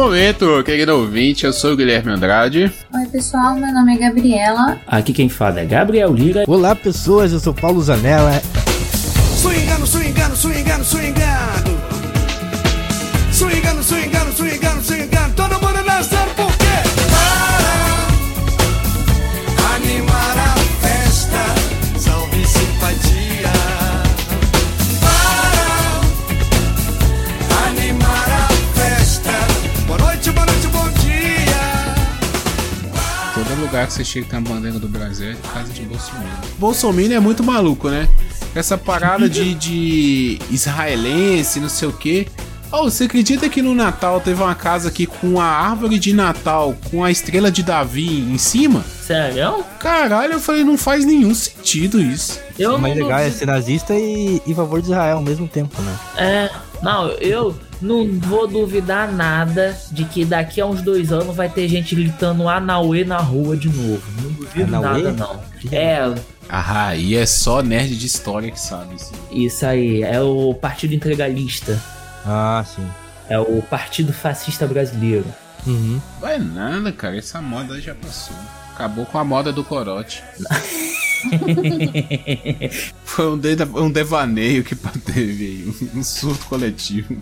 momento, querido ouvinte. Eu sou o Guilherme Andrade. Oi, pessoal. Meu nome é Gabriela. Aqui quem fala é Gabriel Lira. Olá, pessoas. Eu sou Paulo Zanella. Swingando, swingando, swingando, swingando. Que você chega tem a bandeira do Brasil é casa de Bolsonaro. Bolsonaro é muito maluco, né? Essa parada de, de israelense, não sei o quê. Oh, você acredita que no Natal teve uma casa aqui com a árvore de Natal com a estrela de Davi em cima? Sério? Caralho, eu falei, não faz nenhum sentido isso. Eu O mais não legal é ser nazista e em favor de Israel ao mesmo tempo, né? É, não, eu não vou duvidar nada de que daqui a uns dois anos vai ter gente gritando Anauê na rua de novo. Não duvido Anauê? nada, não. É, Ah, aí é só nerd de história que sabe isso. isso aí. É o Partido Integralista. Ah, sim. É o Partido Fascista Brasileiro. Uhum. Vai nada, cara. Essa moda já passou. Acabou com a moda do corote. Foi um, de- um devaneio que teve aí, um surto coletivo.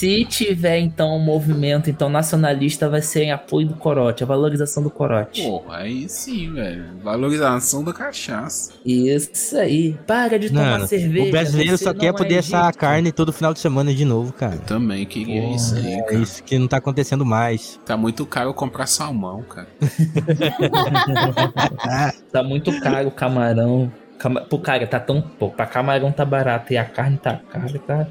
Se tiver então um movimento então nacionalista, vai ser em apoio do corote, a valorização do corote. Porra, aí sim, velho. Valorização da cachaça. Isso aí. Para de tomar Mano, cerveja. o brasileiro só quer é poder assar a Egito. carne todo final de semana de novo, cara. Também queria Porra, isso aí, É cara. isso que não tá acontecendo mais. Tá muito caro comprar salmão, cara. Tá muito caro o camarão. Cama... Pô, cara, tá tão. Pô, pra camarão tá barato e a carne tá cara, tá.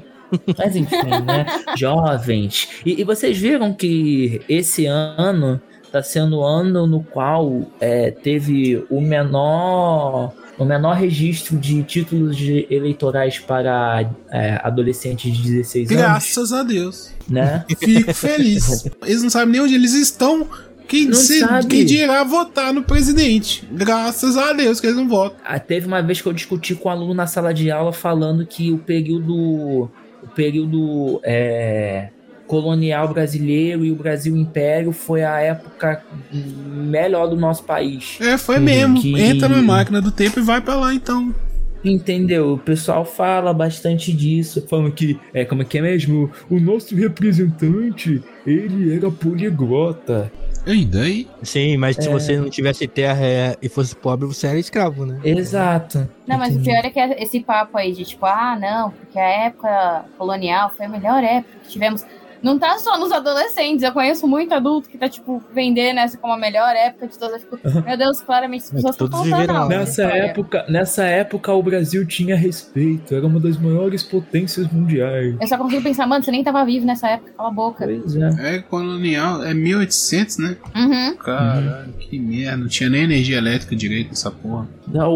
Mas enfim, né? Jovens. E, e vocês viram que esse ano tá sendo o ano no qual é, teve o menor. O menor registro de títulos de eleitorais para é, adolescentes de 16 anos, Graças a Deus. né? Fico feliz. Eles não sabem nem onde eles estão. Quem, Não se, sabe. quem dirá votar no presidente? Graças a Deus que eles não votam. Ah, Teve uma vez que eu discuti com um aluno na sala de aula falando que o período, o período é, colonial brasileiro e o Brasil Império foi a época melhor do nosso país. É, foi Uhum, mesmo. que- Entra na máquina do tempo e vai pra lá então. Entendeu? O pessoal fala bastante disso, falando que é como é que é mesmo? O nosso representante ele era poliglota. E daí? Sim, mas se É. você não tivesse terra é, e fosse pobre, você era escravo, né? Exato. Não, mas o Entendi. pior é que esse papo aí de tipo, ah, não, porque a época colonial foi a melhor época que tivemos. Não tá só nos adolescentes, eu conheço muito adulto que tá, tipo, vendendo essa como a melhor época de todas. Eu fico, meu Deus, claramente as pessoas estão contando. Nessa época, nessa época o Brasil tinha respeito, era uma das maiores potências mundiais. Eu só consigo pensar, mano, você nem tava vivo nessa época, cala a boca. Pois é. É colonial, é 1800, né? Uhum. Caralho, que merda. Não tinha nem energia elétrica direito nessa porra. Não,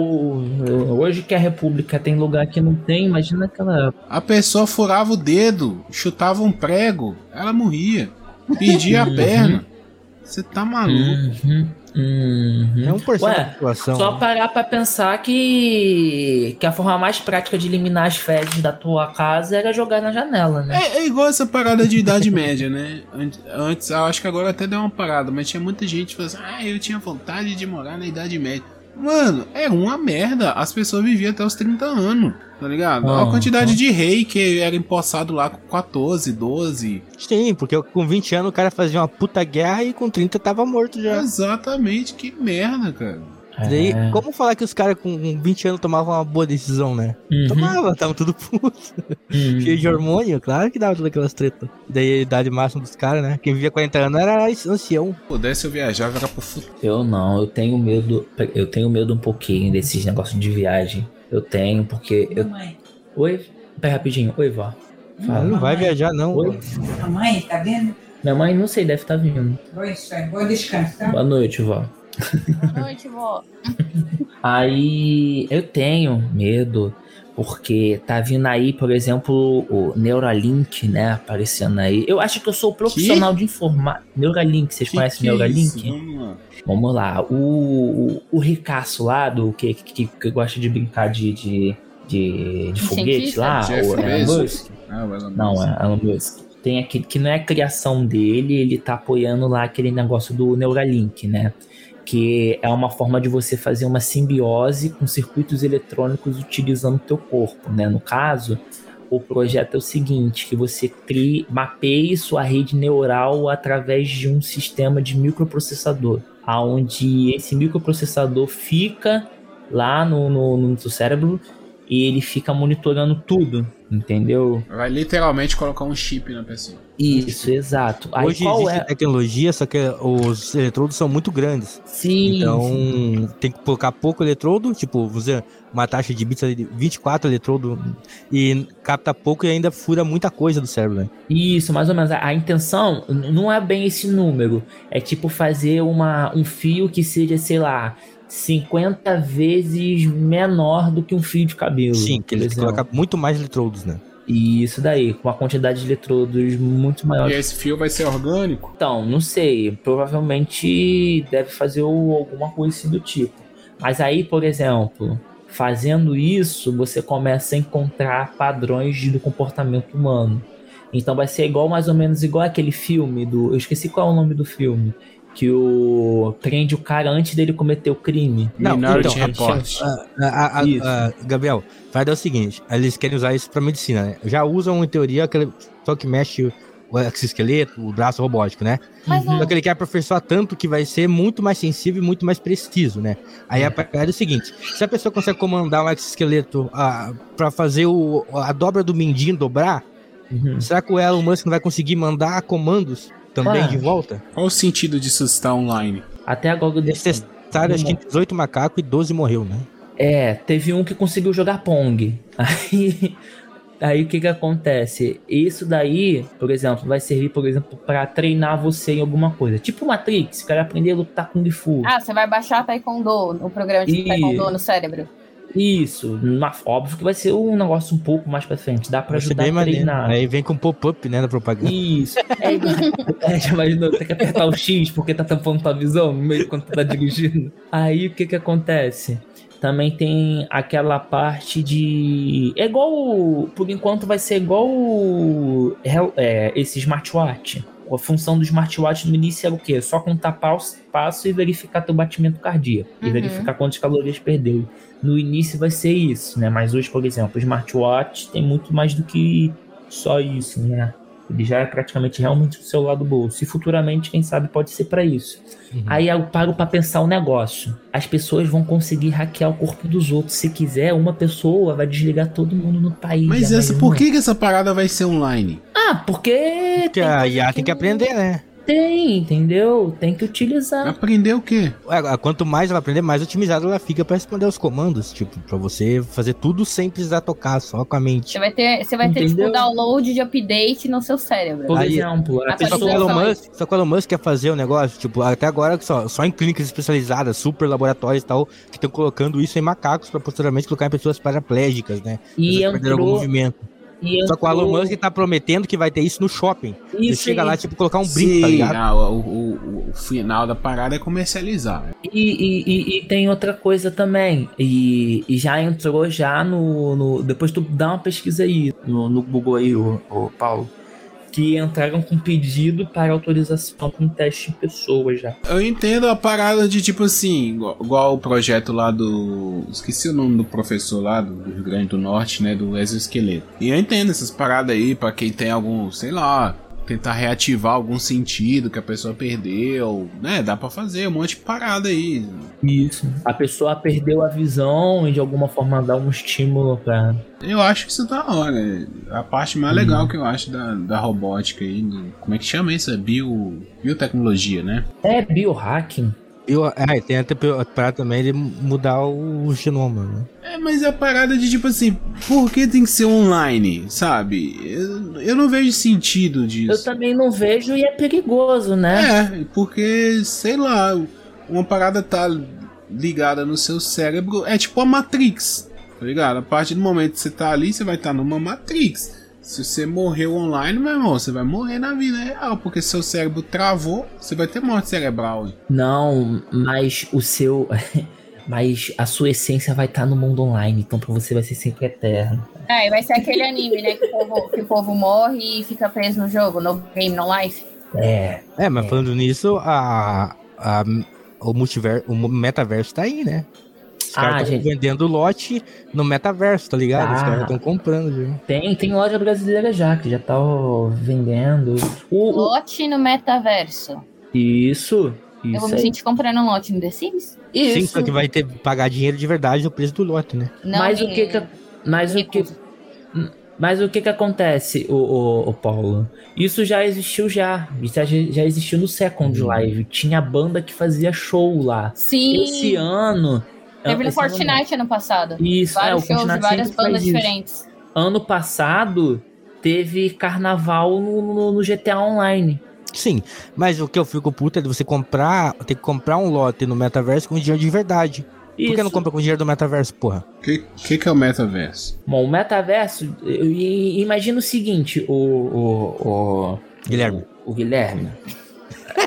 hoje que a República tem lugar que não tem, imagina aquela época. A pessoa furava o dedo, chutava um prego, ela morria. Perdia a perna. Você tá maluco. Uhum, uhum. É um por cento Ué, da população. Só né? parar pra pensar que, que a forma mais prática de eliminar as fezes da tua casa era jogar na janela, né? É, é igual essa parada de idade média, né? Ant- Antes, eu acho que agora até deu uma parada, mas tinha muita gente que falou assim: ah, eu tinha vontade de morar na idade média. Mano, era uma merda. As pessoas viviam até os 30 anos, tá ligado? Ah, a quantidade de rei que era empossado lá com 14, 12. Sim, porque com 20 anos o cara fazia uma puta guerra e com 30 tava morto já. Exatamente, que merda, cara. Daí, É. como falar que os caras com 20 anos tomavam uma boa decisão, né? Uhum, Tomava, tava tudo puto. uhum. Cheio de hormônio, claro que dava todas aquelas tretas. Daí a idade máxima dos caras, né? Quem vivia 40 anos era ancião. Pudesse eu viajar, era pro futuro. Eu não, eu tenho medo. Eu tenho medo um pouquinho desses negócios de viagem. Eu tenho, porque. Eu... Oi? Pera rapidinho. Oi, vó. Fala. não vai viajar, não. Oi? Mamãe, tá vendo? Minha mãe, não sei, deve estar vindo. Boa, isso aí. Boa descanso, tá? Boa noite, vó. Boa noite, vó. Aí eu tenho medo, porque tá vindo aí, por exemplo, o Neuralink, né? Aparecendo aí. Eu acho que eu sou o profissional de informar. Neuralink, vocês Que conhecem que é Neuralink? isso? Vamos lá. Vamos lá. O, o, o ricaço lá, do que, que, que gosta de brincar de, de, de, de foguete lá, Jeff o Elon? Musk. Ah, vai lá, Não, é Elon Musk. tem aquele que não é a criação dele, ele tá apoiando lá aquele negócio do Neuralink, né? Que é uma forma de você fazer uma simbiose com circuitos eletrônicos utilizando o teu corpo, né? No caso, o projeto é o seguinte, que você crie, mapeie sua rede neural através de um sistema de microprocessador, aonde esse microprocessador fica lá no, no, no seu cérebro e ele fica monitorando tudo, entendeu? Vai literalmente colocar um chip na pessoa. Isso, exato. Aí Hoje qual existe é? tecnologia, só que os eletrodos são muito grandes. Sim, Então, sim. tem que colocar pouco eletrodo, tipo, você uma taxa de bits ali de 24 eletrodo e capta pouco e ainda fura muita coisa do cérebro, né? Isso, mais ou menos. A, a intenção não é bem esse número. É tipo fazer uma, um fio que seja, sei lá, 50 vezes menor do que um fio de cabelo. Sim, que exemplo. colocam muito mais eletrodos, né? E isso daí, com uma quantidade de eletrodos muito maior. E esse fio vai ser orgânico? Então, não sei. Provavelmente deve fazer alguma coisa assim do tipo. Mas aí, por exemplo, fazendo isso, você começa a encontrar padrões do comportamento humano. Então vai ser igual, mais ou menos igual aquele filme do. Eu esqueci qual é o nome do filme. Que o. prende o cara antes dele cometer o crime. Não, Minority então, Report. Ah, Isso. ah, Gabriel, vai dar o seguinte: eles querem usar isso pra medicina, né? Já usam, em teoria, aquele só que mexe o exoesqueleto, o braço robótico, né? Mas não. Só que ele quer aperfeiçoar tanto que vai ser muito mais sensível e muito mais preciso, né? Aí a parada é o seguinte: se a pessoa consegue comandar um exoesqueleto ah, pra fazer o, a dobra do mindinho dobrar, Uhum. será que o Elon Musk não vai conseguir mandar comandos também Ah. de volta? Qual o sentido disso estar online? Até agora Eles testaram, acho que 18 macacos e 12 morreu, né? É, teve um que conseguiu jogar Pong. Aí, aí o que que acontece? Isso daí, por exemplo, vai servir, por exemplo, pra treinar você em alguma coisa. Tipo Matrix, o cara aprender a lutar Kung Fu. Ah, você vai baixar Taekwondo, o programa de Ih. Taekwondo no cérebro. Isso, ma- óbvio que vai ser um negócio um pouco mais pra frente. Dá pra Vai ajudar a maneiro. treinar. Aí vem com pop-up, né, na propaganda. Isso. É, é, já imaginou, tem que apertar o X porque tá tampando tua visão no meio quando tu tá dirigindo. Aí o que que acontece? Também tem aquela parte de. É igual. Por enquanto vai ser igual o- é, esse smartwatch. A função do smartwatch no início era o quê? Só contar passo, passo e verificar teu batimento cardíaco. E Uhum. verificar quantas calorias perdeu. No início vai ser isso, né? Mas hoje, por exemplo, o smartwatch tem muito mais do que só isso, né? Ele já é praticamente realmente o celular do bolso. E futuramente, quem sabe, pode ser pra isso. Uhum. Aí eu paro pra pensar um negócio. As pessoas vão conseguir hackear o corpo dos outros. Se quiser, uma pessoa vai desligar todo mundo no país. Mas já essa, por que, que essa parada vai ser online? Ah, porque. Porque a IA tem que aprender, né? Tem, entendeu? Tem que utilizar. Aprender o quê? Ué, Quanto mais ela aprender, mais otimizada ela fica pra responder os comandos. Tipo, pra você fazer tudo sem precisar tocar, só com a mente. Você vai ter, você vai ter Entendeu? tipo, download de update no seu cérebro. Por Aí- exemplo, a Atualização. Só que, o pessoa. Elon Musk, só que o Elon Musk quer fazer o negócio, tipo, até agora só, só em clínicas especializadas, super laboratórios e tal, que estão colocando isso em macacos pra posteriormente colocar em pessoas paraplégicas, né? E entrou. movimento. E Só que o Elon Musk tá prometendo que vai ter isso no shopping. Você Isso chega aí. lá, tipo, colocar um brinco, tá Sim, ligado? ah, o, o- o- o final da parada é comercializar. E, e- e- e tem outra coisa também. E, e já entrou já no, no- Depois tu dá uma pesquisa aí no, no Google aí, o, Paulo. Que entraram com pedido para autorização para um teste em pessoas já. Eu entendo a parada de tipo assim, igual, igual o projeto lá do. Esqueci o nome do professor lá do, Rio Grande do Norte, né? Do exoesqueleto. E eu entendo essas paradas aí pra quem tem algum, sei lá, tentar reativar algum sentido que a pessoa perdeu, né? Dá pra fazer um monte de parada aí. Isso. A pessoa perdeu a visão e de alguma forma dá um estímulo pra. Eu acho que isso da hora. A parte mais legal que eu acho da, da robótica aí, do- como é que chama isso? É bio, biotecnologia, né? É biohacking. Eu, é, tem até a parada também de mudar o genoma, né? É, mas é a parada de tipo assim, por que tem que ser online, sabe? Eu, eu não vejo sentido Eu disso. também não vejo e é perigoso, né? É, porque, sei lá, uma parada tá ligada no seu cérebro, é tipo a Matrix, tá ligado? A partir do momento que você tá ali, você vai estar numa Matrix. Se você morreu online, meu irmão, você vai morrer na vida real, porque seu cérebro travou, você vai ter morte cerebral. hein? Não, mas o seu. mas a sua essência vai estar no mundo online, então pra você vai ser sempre eterno. É, e vai ser aquele anime, né? Que o, povo, que o povo morre e fica preso no jogo, no game, no life. É, É, mas É. falando nisso, a, a- o multiverso, o metaverso tá aí, né? Os Ah, caras estão gente. vendendo lote no metaverso, tá ligado? Os Ah. caras estão comprando já. tem, tem loja brasileira já, que já tá ó, vendendo. O, o- Lote no metaverso. isso, Eu vou isso me sentir comprando um lote no The Sims? Isso. Sim, só que vai ter que pagar dinheiro de verdade no preço do lote, né? Não, mas o que que, mas o que, mas o que que acontece, o, o, o Paulo? Isso já existiu já, isso já, já existiu no Second Hum. Live. Tinha banda que fazia show lá. Sim. Esse ano... Teve no ano- Fortnite ano passado. Isso, é, o Vários shows de várias bandas isso. diferentes. Ano passado teve carnaval no, no- no GTA Online. Sim, mas o que eu fico puto é de você comprar, ter que comprar um lote no metaverso com dinheiro de verdade. Por que Isso. não compra com dinheiro do metaverso, porra? O que, que, que é o metaverso? Bom, o metaverso, eu- imagina o seguinte, o, o, o, Guilherme. o, o Guilherme.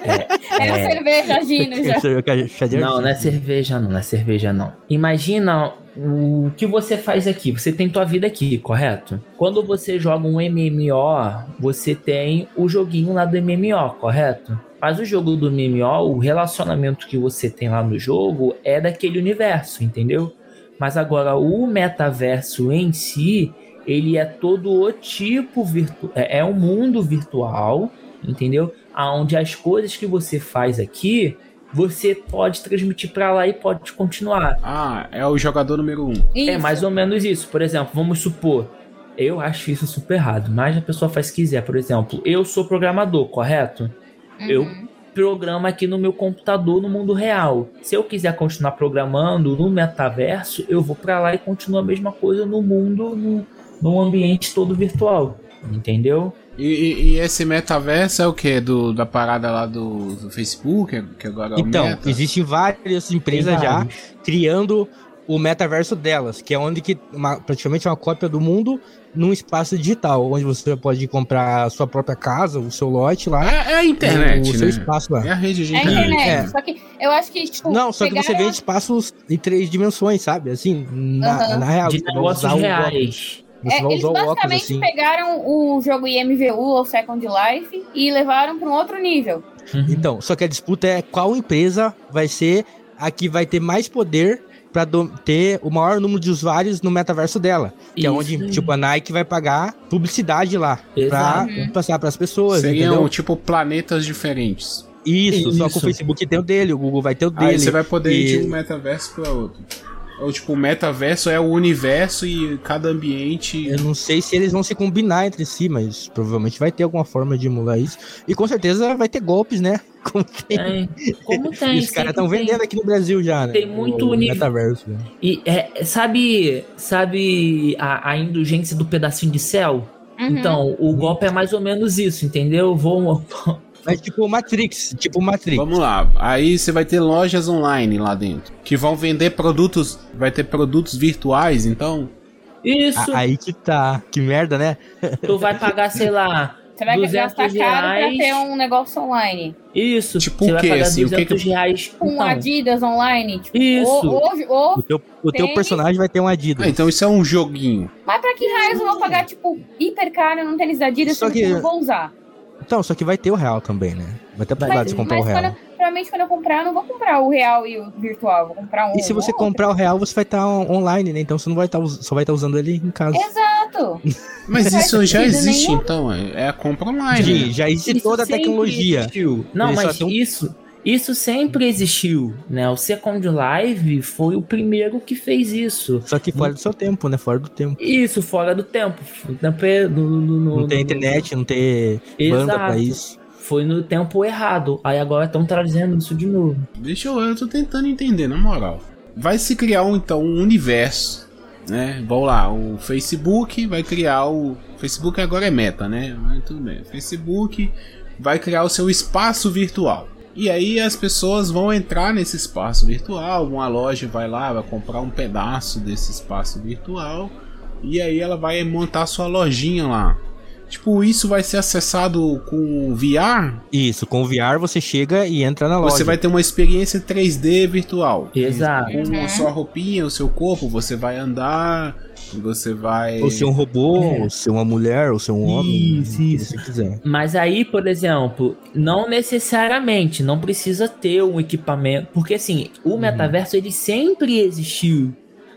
É, a cerveja é o que a Xavier Não, não é cerveja não, não é cerveja não. Imagina o que você faz aqui. Você tem tua vida aqui, correto? Quando você joga um MMO, você tem o joguinho lá do MMO, correto? Mas o jogo do MMO, o relacionamento que você tem lá no jogo é daquele universo, entendeu? Mas agora o metaverso em si, ele é todo o tipo virtual, é, é um mundo virtual, entendeu? Aonde as coisas que você faz aqui, você pode transmitir pra lá e pode continuar. Ah, é o jogador número um. É Isso. mais ou menos isso. Por exemplo, vamos supor, eu acho isso super errado, mas a pessoa faz o que quiser. Por exemplo, eu sou programador, correto? eu- Uhum. Programa aqui no meu computador no mundo real. Se eu quiser continuar programando no metaverso, eu vou pra lá e continuo a mesma coisa no mundo, no, num ambiente todo virtual. Entendeu? E, e- e esse metaverso é o que? Do, da parada lá do, do Facebook, que agora é o Então, Meta? existem várias empresas Tem já vários. criando o metaverso delas, que é onde que uma, praticamente uma cópia do mundo num espaço digital, onde você pode comprar a sua própria casa, o seu lote lá, É, é a internet, o né? seu espaço lá. É a rede de É a internet. internet. É. Só que eu acho que, tipo. Não, só que você vê espaços em três dimensões, sabe? Assim, na, Aham. na real. De negócios usar o reais. óculos. Você É, vai eles basicamente assim. pegaram o jogo IMVU ou Second Life e levaram para um outro nível. Uhum. Então, só que a disputa é qual empresa vai ser a que vai ter mais poder pra do- ter o maior número de usuários no metaverso dela. Que é Isso. onde, tipo, a Nike vai pagar publicidade lá Exato. pra passar pras pessoas, Seriam, entendeu? tipo, planetas diferentes. Isso, só que Isso. o Facebook tem o dele, o Google vai ter o dele. Aí você vai poder ir e- de um metaverso pra outro. Ou, tipo, o metaverso é o universo e cada ambiente... Eu não sei se eles vão se combinar entre si, mas provavelmente vai ter alguma forma de emular isso. E com certeza vai ter golpes, né? Como tem. Tem. Como tem? Os caras estão vendendo aqui no Brasil já, né? Tem muito o uni- metaverso. né? E é, sabe, sabe a, a indulgência do pedacinho de céu? Uhum. Então, o golpe é mais ou menos isso, entendeu? Vou. Mas tipo Matrix, tipo Matrix. Vamos lá, aí você vai ter lojas online lá dentro, que vão vender produtos, vai ter produtos virtuais, então... Isso, A- Aí que tá. Que merda, né? tu vai pagar, sei lá. Você vai 200 gastar caro pra ter um negócio online. Isso, Tipo você o vai quê, pagar assim, o que 200 que- reais. Com Então, Adidas online. Tipo, Isso. Ou, ou, ou- O teu, o teu personagem vai ter um Adidas. Ah, então isso é um joguinho. Mas pra que raios eu vou pagar, tipo, hiper caro num tênis da Adidas Só que- eu não vou usar? Então, só que vai ter o real também, né? Vai ter a possibilidade de comprar mas o quando, real. eu- provavelmente quando eu comprar, eu não vou comprar o real e o virtual. Vou comprar um. E se você outro. comprar o real, você vai estar online, né? Então você não vai estar só vai estar usando ele em casa. Exato. Mas isso já existe, nenhum. então, é é a compra online. Sim, né? já existe Isso toda a tecnologia. existiu. Não, mas isso, isso sempre existiu, né? O Second Live foi o primeiro que fez isso. Só que fora do seu tempo, né? Fora do tempo. Isso, fora do tempo. O tempo é no, no- no- Não tem no- internet, não tem banda pra Exato. isso. Foi no tempo errado. Aí agora estão trazendo isso de novo. Deixa eu, eu tô tentando entender, na moral. Vai se criar um, então um universo, né? Vamos lá, o Facebook vai criar o Facebook agora é Meta, né? Mas tudo bem. O Facebook vai criar o seu espaço virtual. E aí as pessoas vão entrar nesse espaço virtual, uma loja vai lá, vai comprar um pedaço desse espaço virtual e aí ela vai montar sua lojinha lá. Tipo, isso vai ser acessado com VR? Isso, com o VR você chega e entra na loja. Você vai ter uma experiência 3D virtual. Exato. Com a sua roupinha, o seu corpo, você vai andar, você vai. Ou ser um robô, É. ou ser uma mulher, ou ser um homem. Isso, que isso. você quiser. Mas aí, por exemplo, não necessariamente, não precisa ter um equipamento, porque assim, o metaverso ele sempre existiu.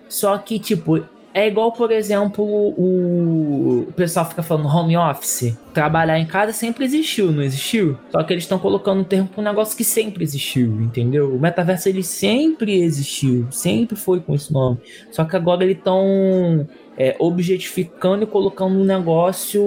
Só que tipo, é igual, por exemplo, o, o pessoal fica falando home office. Trabalhar em casa sempre existiu, não existiu? Só que eles estão colocando um termo para um negócio que sempre existiu, entendeu? O metaverso ele sempre existiu, sempre foi com esse nome. Só que agora eles estão é, objetificando e colocando um negócio,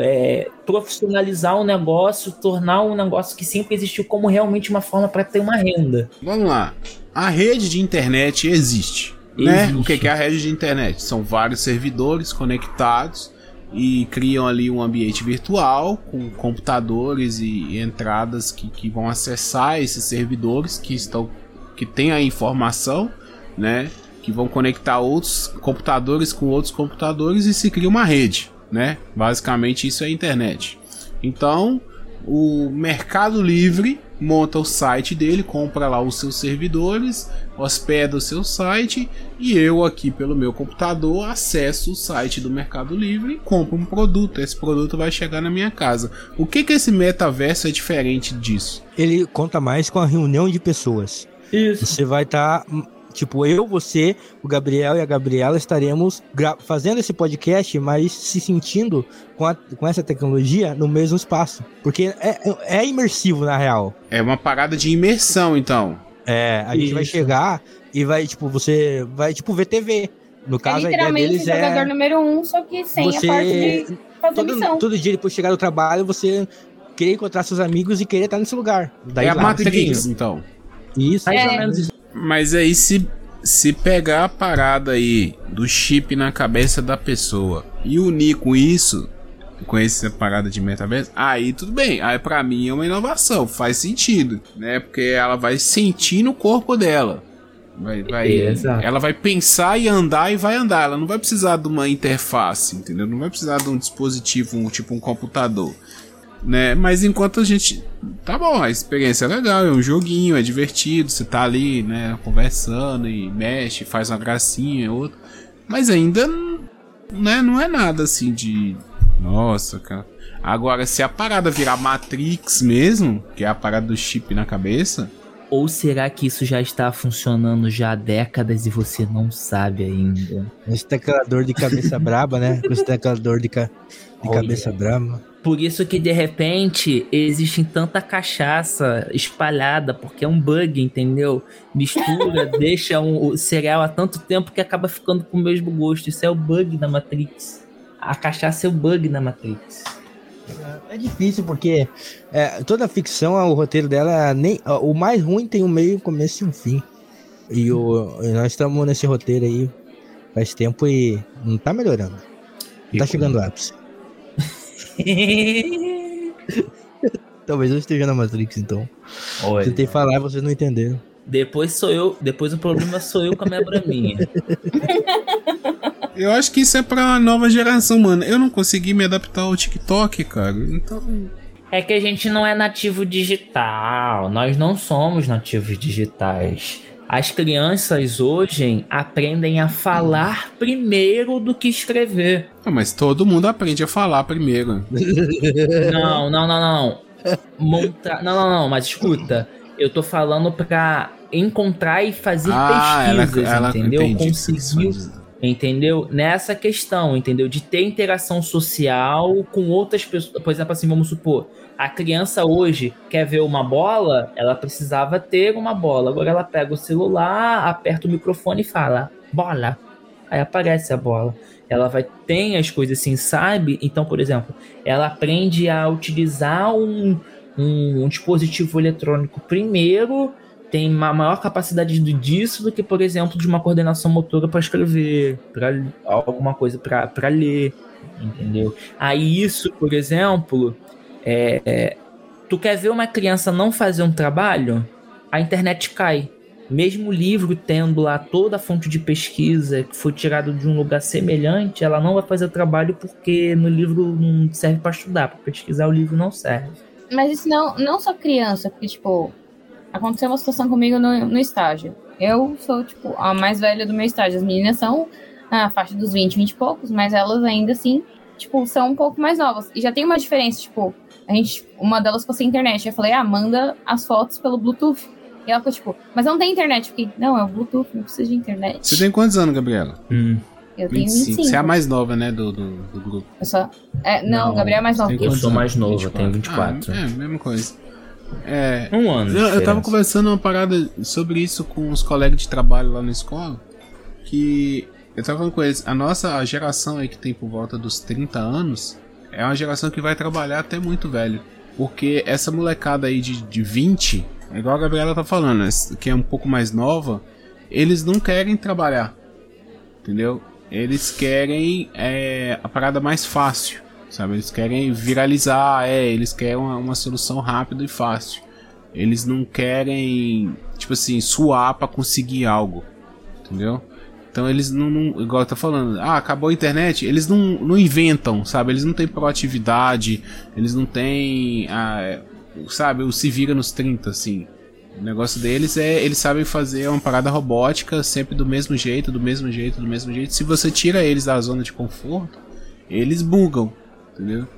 é, profissionalizar o negócio, tornar um negócio que sempre existiu como realmente uma forma para ter uma renda. Vamos lá. A rede de internet existe. Né? Existe. O que que é a rede de internet? São vários servidores conectados e criam ali um ambiente virtual com computadores e entradas que, que vão acessar esses servidores que estão que têm a informação, né? Que vão conectar outros computadores com outros computadores e se cria uma rede, né? Basicamente isso é a internet. Então, o Mercado Livre monta o site dele, compra lá os seus servidores, hospeda o seu site e eu aqui pelo meu computador acesso o site do Mercado Livre e compro um produto. Esse produto vai chegar na minha casa. O que que esse metaverso é diferente disso? Ele conta mais com a reunião de pessoas. Isso. Você vai estar. Tipo, eu, você, o Gabriel e a Gabriela estaremos fazendo esse podcast, mas se sentindo com, a- com essa tecnologia no mesmo espaço. Porque é, é imersivo, na real. É uma parada de imersão, então. É, a gente vai Isso. chegar e vai, tipo, você vai, tipo, ver TV. No É caso, a ideia literalmente deles jogador é. número um, só que sem Você- a parte de fazer Todo, missão. todo dia depois de chegar do trabalho, você querer encontrar seus amigos e querer estar nesse lugar. Daí é a Matrix, então. Isso. Mais É. ou menos isso. Mas aí se se pegar a parada aí do chip na cabeça da pessoa e unir com isso, com essa parada de metaverso, aí tudo bem. Aí pra mim é uma inovação, faz sentido, né? Porque ela vai sentir no corpo dela. Vai, vai, Exato. ela vai pensar e andar e vai andar. Ela não vai precisar de uma interface, entendeu? Não vai precisar de um dispositivo, um, tipo um computador. Né? Mas enquanto a gente. Tá bom, a experiência é legal, é um joguinho, é divertido, você tá ali, né, conversando e mexe, faz uma gracinha, outra. Mas ainda né, não é nada assim de. Nossa, cara. Agora, se a parada virar Matrix mesmo, que é a parada do chip na cabeça, Ou será que isso já está funcionando já há décadas e você não sabe ainda? Esse teclador de cabeça braba, né? Com esse teclador de, ca... de Olha. cabeça braba. Por isso que de repente existe tanta cachaça espalhada, porque é um bug, entendeu? Mistura, deixa um, o cereal há tanto tempo que acaba ficando com o mesmo gosto. Isso é o bug da Matrix. A cachaça é o bug da Matrix. É difícil porque é, toda ficção, o roteiro dela, nem o mais ruim tem um meio, um começo e um fim. E, o, e nós estamos nesse roteiro aí faz tempo e não tá melhorando. Não tá chegando o ápice. Talvez eu esteja na Matrix, então. Olha, Tentei falar, vocês não entenderam. depois sou eu, depois o problema sou eu com a minha braminha. eu acho que isso é pra nova geração, mano. Eu não consegui me adaptar ao TikTok, cara. Então. É que a gente não é nativo digital. Nós não somos nativos digitais. As crianças hoje aprendem a falar primeiro do que escrever. Ah, mas todo mundo aprende a falar primeiro. Não, não, não, não. Monta... Não, não, não, mas escuta. Eu tô falando pra encontrar e fazer pesquisas, entendeu? Ah, entendi o que você Conseguiu quis dizer. entendeu? Nessa questão, entendeu? De ter interação social com outras pessoas. Por exemplo, assim, vamos supor, a criança hoje quer ver uma bola, ela precisava ter uma bola. Agora ela pega o celular, aperta o microfone e fala: bola. Aí aparece a bola. Ela vai tem as coisas assim, sabe? Então, por exemplo, ela aprende a utilizar um, um, um dispositivo eletrônico primeiro tem uma maior capacidade disso do que, por exemplo, de uma coordenação motora para escrever, para alguma coisa para ler, entendeu? Aí isso, por exemplo, é, tu quer ver uma criança não fazer um trabalho, a internet cai. mesmo o livro tendo lá toda a fonte de pesquisa que foi tirado de um lugar semelhante, ela não vai fazer o trabalho porque no livro não serve para estudar, para pesquisar o livro não serve. Mas isso não, não só criança, porque, tipo, aconteceu uma situação comigo no, no estágio. Eu sou, tipo, a mais velha do meu estágio. As meninas são na faixa dos 20, 20 e poucos, mas elas ainda assim, tipo, são um pouco mais novas. E já tem uma diferença, tipo, a gente, uma delas ficou sem internet. Eu falei, ah, manda as fotos pelo Bluetooth. E ela ficou tipo, mas não tem internet. Eu fiquei, não, é o Bluetooth, não precisa de internet. Você tem quantos anos, Gabriela? Hum. Eu tenho 25. Você é a mais nova, né, do, do, do grupo. Eu só... é, não, o Gabriel é mais que eu. Sou mais novo, eu tenho 24. Ah, é, mesma coisa. É, Um ano. eu, eu tava conversando uma parada sobre isso com os colegas de trabalho lá na escola. Que eu tava falando com eles, a nossa a geração aí que tem por volta dos 30 anos é uma geração que vai trabalhar até muito velho. Porque essa molecada aí de, de 20, é igual a Gabriela tá falando, que é um pouco mais nova, eles não querem trabalhar. Entendeu? Eles querem é, a parada mais fácil. Sabe? Eles querem viralizar, é, eles querem uma, uma solução rápida e fácil. Eles não querem, tipo assim, suar pra conseguir algo. Entendeu? Então eles não, não igual eu tô falando, ah, acabou a internet, eles não, não inventam, sabe? Eles não têm proatividade, eles não têm, ah, sabe, o se vira nos 30, assim. O negócio deles é, eles sabem fazer uma parada robótica sempre do mesmo jeito, do mesmo jeito, do mesmo jeito. Se você tira eles da zona de conforto, eles bugam, entendeu?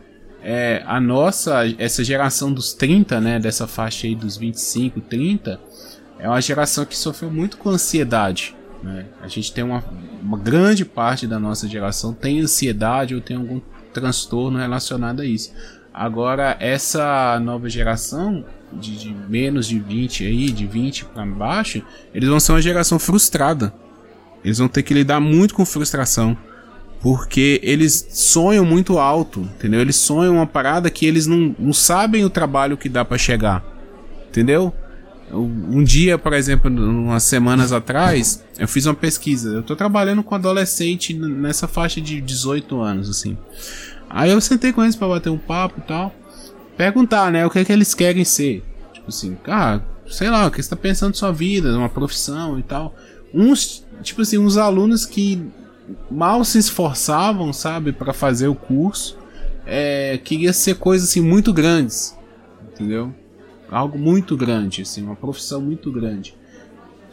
É, a nossa, essa geração dos 30, né, dessa faixa aí dos 25, 30, é uma geração que sofreu muito com ansiedade. Né? A gente tem uma, uma grande parte da nossa geração tem ansiedade ou tem algum transtorno relacionado a isso. Agora, essa nova geração, de, de menos de 20 aí, de 20 para baixo, eles vão ser uma geração frustrada. Eles vão ter que lidar muito com frustração. Porque eles sonham muito alto, entendeu? Eles sonham uma parada que eles não, não sabem o trabalho que dá para chegar. Entendeu? Um dia, por exemplo, umas semanas atrás, eu fiz uma pesquisa. Eu tô trabalhando com adolescente nessa faixa de 18 anos, assim. Aí eu sentei com eles pra bater um papo e tal. Perguntar, né, o que é que eles querem ser. Tipo assim, ah, sei lá, o que você tá pensando na sua vida, uma profissão e tal. Uns, tipo assim, uns alunos que mal se esforçavam, sabe, pra fazer o curso. É, queria ser coisas assim muito grandes, entendeu? Algo muito grande, assim, uma profissão muito grande.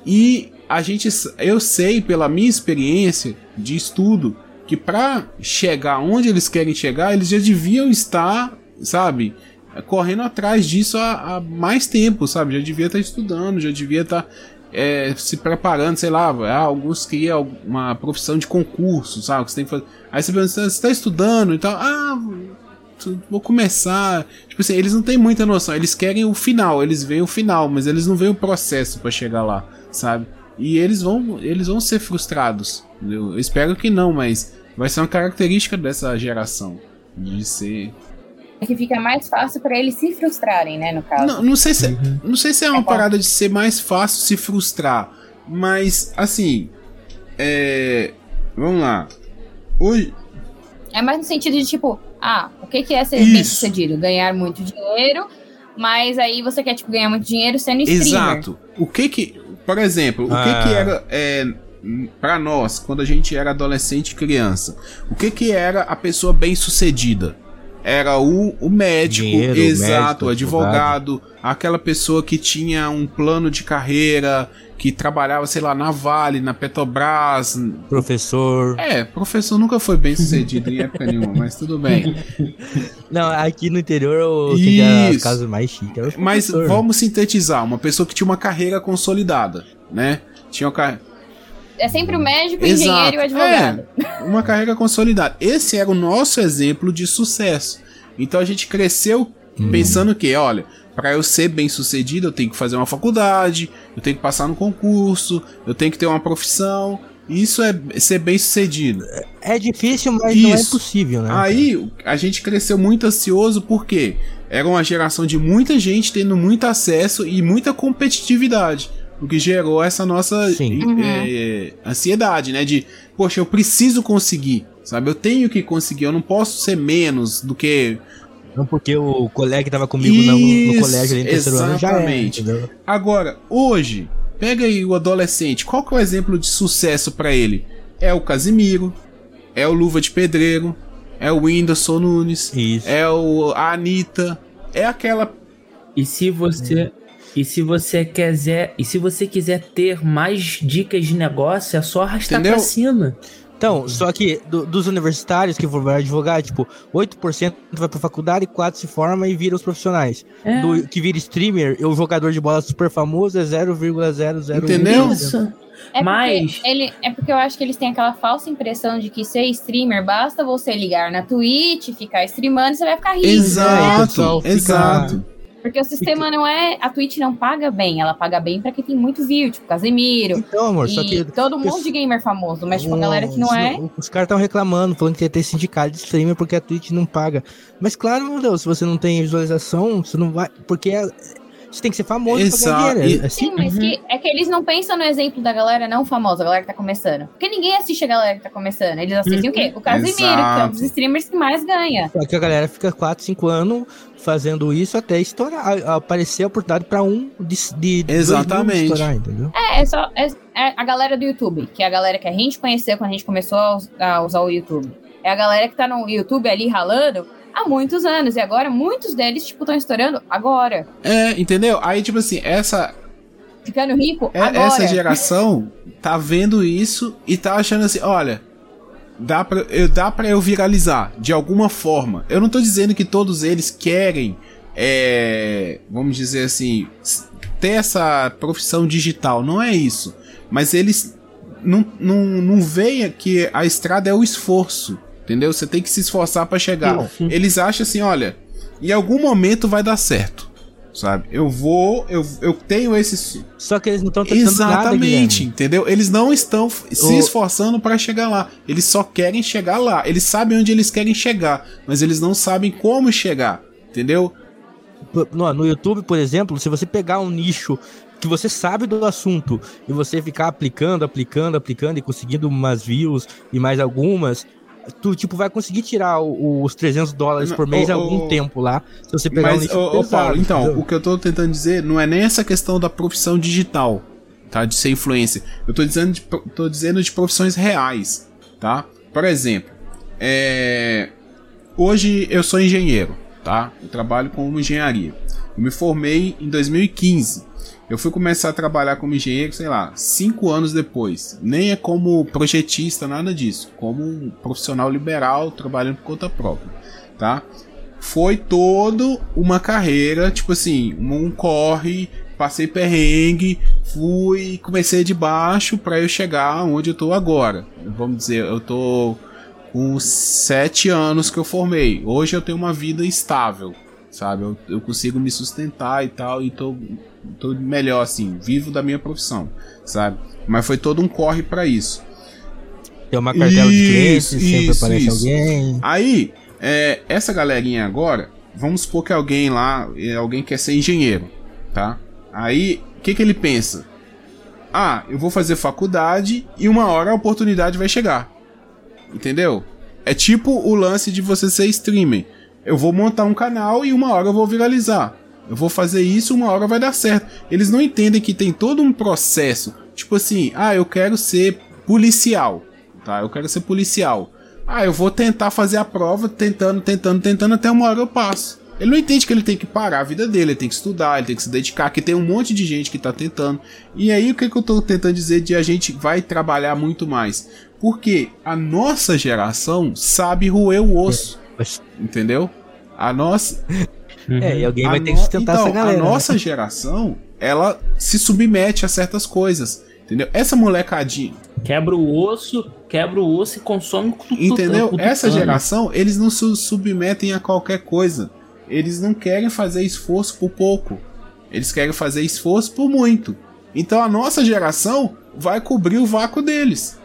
E a gente, eu sei pela minha experiência de estudo que para chegar onde eles querem chegar, eles já deviam estar, sabe, correndo atrás disso há, há mais tempo, sabe? Já devia estar estudando, já devia estar é, se preparando, sei lá, alguns queriam uma profissão de concurso, sabe? Que você tem que fazer. Aí você pensa, você está estudando e tal, ah, vou começar. Tipo assim, eles não têm muita noção, eles querem o final, eles veem o final, mas eles não veem o processo para chegar lá, sabe? E eles vão, eles vão ser frustrados. Eu espero que não, mas vai ser uma característica dessa geração de ser. É que fica mais fácil pra eles se frustrarem, né, no caso. Não, não sei se, não sei se é uma parada de ser mais fácil se frustrar, mas assim, é, vamos lá. Hoje, É mais no sentido de tipo, ah, o que, que é ser Isso. bem sucedido? Ganhar muito dinheiro, mas aí você quer, tipo, ganhar muito dinheiro sendo streamer. Exato. O que que, por exemplo, o Ah. que que era é, para nós quando a gente era adolescente e criança? O que que era a pessoa bem sucedida? Era o, o médico, Dinheiro, exato, médico, o advogado, aquela pessoa que tinha um plano de carreira, que trabalhava, sei lá, na Vale, na Petrobras. Professor. É, professor nunca foi bem sucedido em época nenhuma, mas tudo bem. Não, aqui no interior o que era Isso. casas mais. Era os Mas vamos sintetizar, uma pessoa que tinha uma carreira consolidada, né? Tinha uma carreira. É sempre o médico, o Exato. engenheiro e o advogado. É, uma carreira consolidada. Esse era o nosso exemplo de sucesso. Então a gente cresceu pensando que, olha, para eu ser bem sucedido, eu tenho que fazer uma faculdade, eu tenho que passar no concurso, eu tenho que ter uma profissão. Isso é ser bem sucedido. É difícil, mas não é Isso. impossível, né? Aí a gente cresceu muito ansioso porque era uma geração de muita gente tendo muito acesso e muita competitividade. O que gerou essa nossa Sim. Uhum. eh, ansiedade, né? De, poxa, eu preciso conseguir, sabe? Eu tenho que conseguir, eu não posso ser menos do que. Não porque o colega que tava comigo no, no Isso, colégio ali no terceiro ano já era, exatamente. entendeu? Agora, hoje, Pega aí o adolescente, qual que é o exemplo de sucesso pra ele? É o Casimiro, é o Luva de Pedreiro, é o Whindersson Nunes, Isso. é o a Anitta, é aquela E se você. E se você quiser, e se você quiser ter mais dicas de negócio, é só arrastar Entendeu? pra cima. Então, só que do- dos universitários que foram advogar, tipo, 8% vai pra faculdade, 4% se forma e vira os profissionais. É. Do que vira streamer, o jogador de bola super famoso é 0,001. Entendeu? Isso. É Mas- porque, ele, é porque eu acho que eles têm aquela falsa impressão de que ser streamer basta você ligar na Twitch, ficar streamando e você vai ficar rico. Exato, fica- exato. Porque o sistema não é. A Twitch não paga bem, ela paga bem pra quem tem muito view, tipo Casemiro. Então, amor, só que. todo mundo de gamer famoso, mas tipo, a galera que não é. Os caras estão reclamando, falando que ia ter sindicato de streamer porque a Twitch não paga. Mas claro, meu Deus, se você não tem visualização, você não vai. Porque é- você tem que ser famoso pra Exato, ganhar dinheiro. e- É assim, Sim, mas que, é que eles não pensam no exemplo da galera não famosa, a galera que tá começando. Porque ninguém assiste a galera que tá começando. Eles assistem o quê? O Casemiro, que é um dos streamers que mais ganha. Só que a galera fica 4, 5 anos fazendo isso até estourar, aparecer a oportunidade pra um de, de Exatamente. estourar, entendeu? É, é só é, é a galera do YouTube, que é a galera que a gente conheceu quando a gente começou a usar o YouTube. É a galera que tá no YouTube ali ralando há muitos anos. E agora muitos deles, tipo, estão estourando agora. É, entendeu? Aí, tipo assim, essa, Ficando rico é- agora. essa geração tá vendo isso e tá achando assim, olha, dá pra, eu, dá pra eu viralizar de alguma forma. Eu não tô dizendo que todos eles querem, é, vamos dizer assim, ter essa profissão digital, não é isso. Mas eles não, não, não veem que a estrada é o esforço, entendeu? Você tem que se esforçar pra chegar. Eles acham assim, olha, em algum momento vai dar certo. Sabe? Eu vou, eu, eu tenho esse, Só que eles não estão tentando nada, Exatamente, Guilherme. entendeu? Eles não estão se esforçando para chegar lá. Eles só querem chegar lá. Eles sabem onde eles querem chegar, mas eles não sabem como chegar, entendeu? No, no YouTube, por exemplo, se você pegar um nicho que você sabe do assunto e você ficar aplicando, aplicando, aplicando e conseguindo umas views e mais algumas, tu tipo vai conseguir tirar o- os 300 dólares por mês algum tempo lá, se você pegar um Mas, pesado, Paulo, então, entendeu? o que eu tô tentando dizer não é nem essa questão da profissão digital, tá? De ser influencer. Eu tô dizendo de, tô dizendo de profissões reais, tá? Por exemplo, é, hoje eu sou engenheiro, tá? Eu trabalho com engenharia. Eu me formei em 2015. Eu fui começar a trabalhar como engenheiro, sei lá, cinco anos depois. Nem é como projetista, nada disso. Como um profissional liberal trabalhando por conta própria, tá? Foi todo uma carreira, tipo assim, um corre, passei perrengue, fui, comecei de baixo para eu chegar onde eu tô agora. Vamos dizer, eu tô com sete anos que eu formei. Hoje eu tenho uma vida estável, sabe? Eu, eu consigo me sustentar e tal, e tô, tô melhor assim, vivo da minha profissão, sabe? Mas foi todo um corre para isso. Tem uma cartela de clientes, Isso, sempre isso, aparece isso. alguém. Aí, é, essa galerinha agora, vamos supor que alguém lá, é, alguém quer ser engenheiro, tá? Aí, o que, que ele pensa? Ah, eu vou fazer faculdade e uma hora a oportunidade vai chegar. Entendeu? É tipo o lance de você ser streamer. Eu vou montar um canal e uma hora eu vou viralizar. Eu vou fazer isso, uma hora vai dar certo. Eles não entendem que tem todo um processo. Tipo assim, ah, eu quero ser policial. Tá? Eu quero ser policial. Ah, eu vou tentar fazer a prova, tentando, tentando, tentando, até uma hora eu passo. Ele não entende que ele tem que parar a vida dele, ele tem que estudar, ele tem que se dedicar, que tem um monte de gente que tá tentando. E aí o que, que eu tô tentando dizer de a gente vai trabalhar muito mais? Porque a nossa geração sabe roer o osso, entendeu? A nossa, É, e alguém a vai ter no- que sustentar então, essa galera. A né? nossa geração, ela se submete a certas coisas, entendeu? Essa molecadinha, Quebra o osso, quebra o osso e consome tudo. Entendeu? Essa geração, eles não se submetem a qualquer coisa. Eles não querem fazer esforço por pouco. Eles querem fazer esforço por muito. Então a nossa geração vai cobrir o vácuo deles.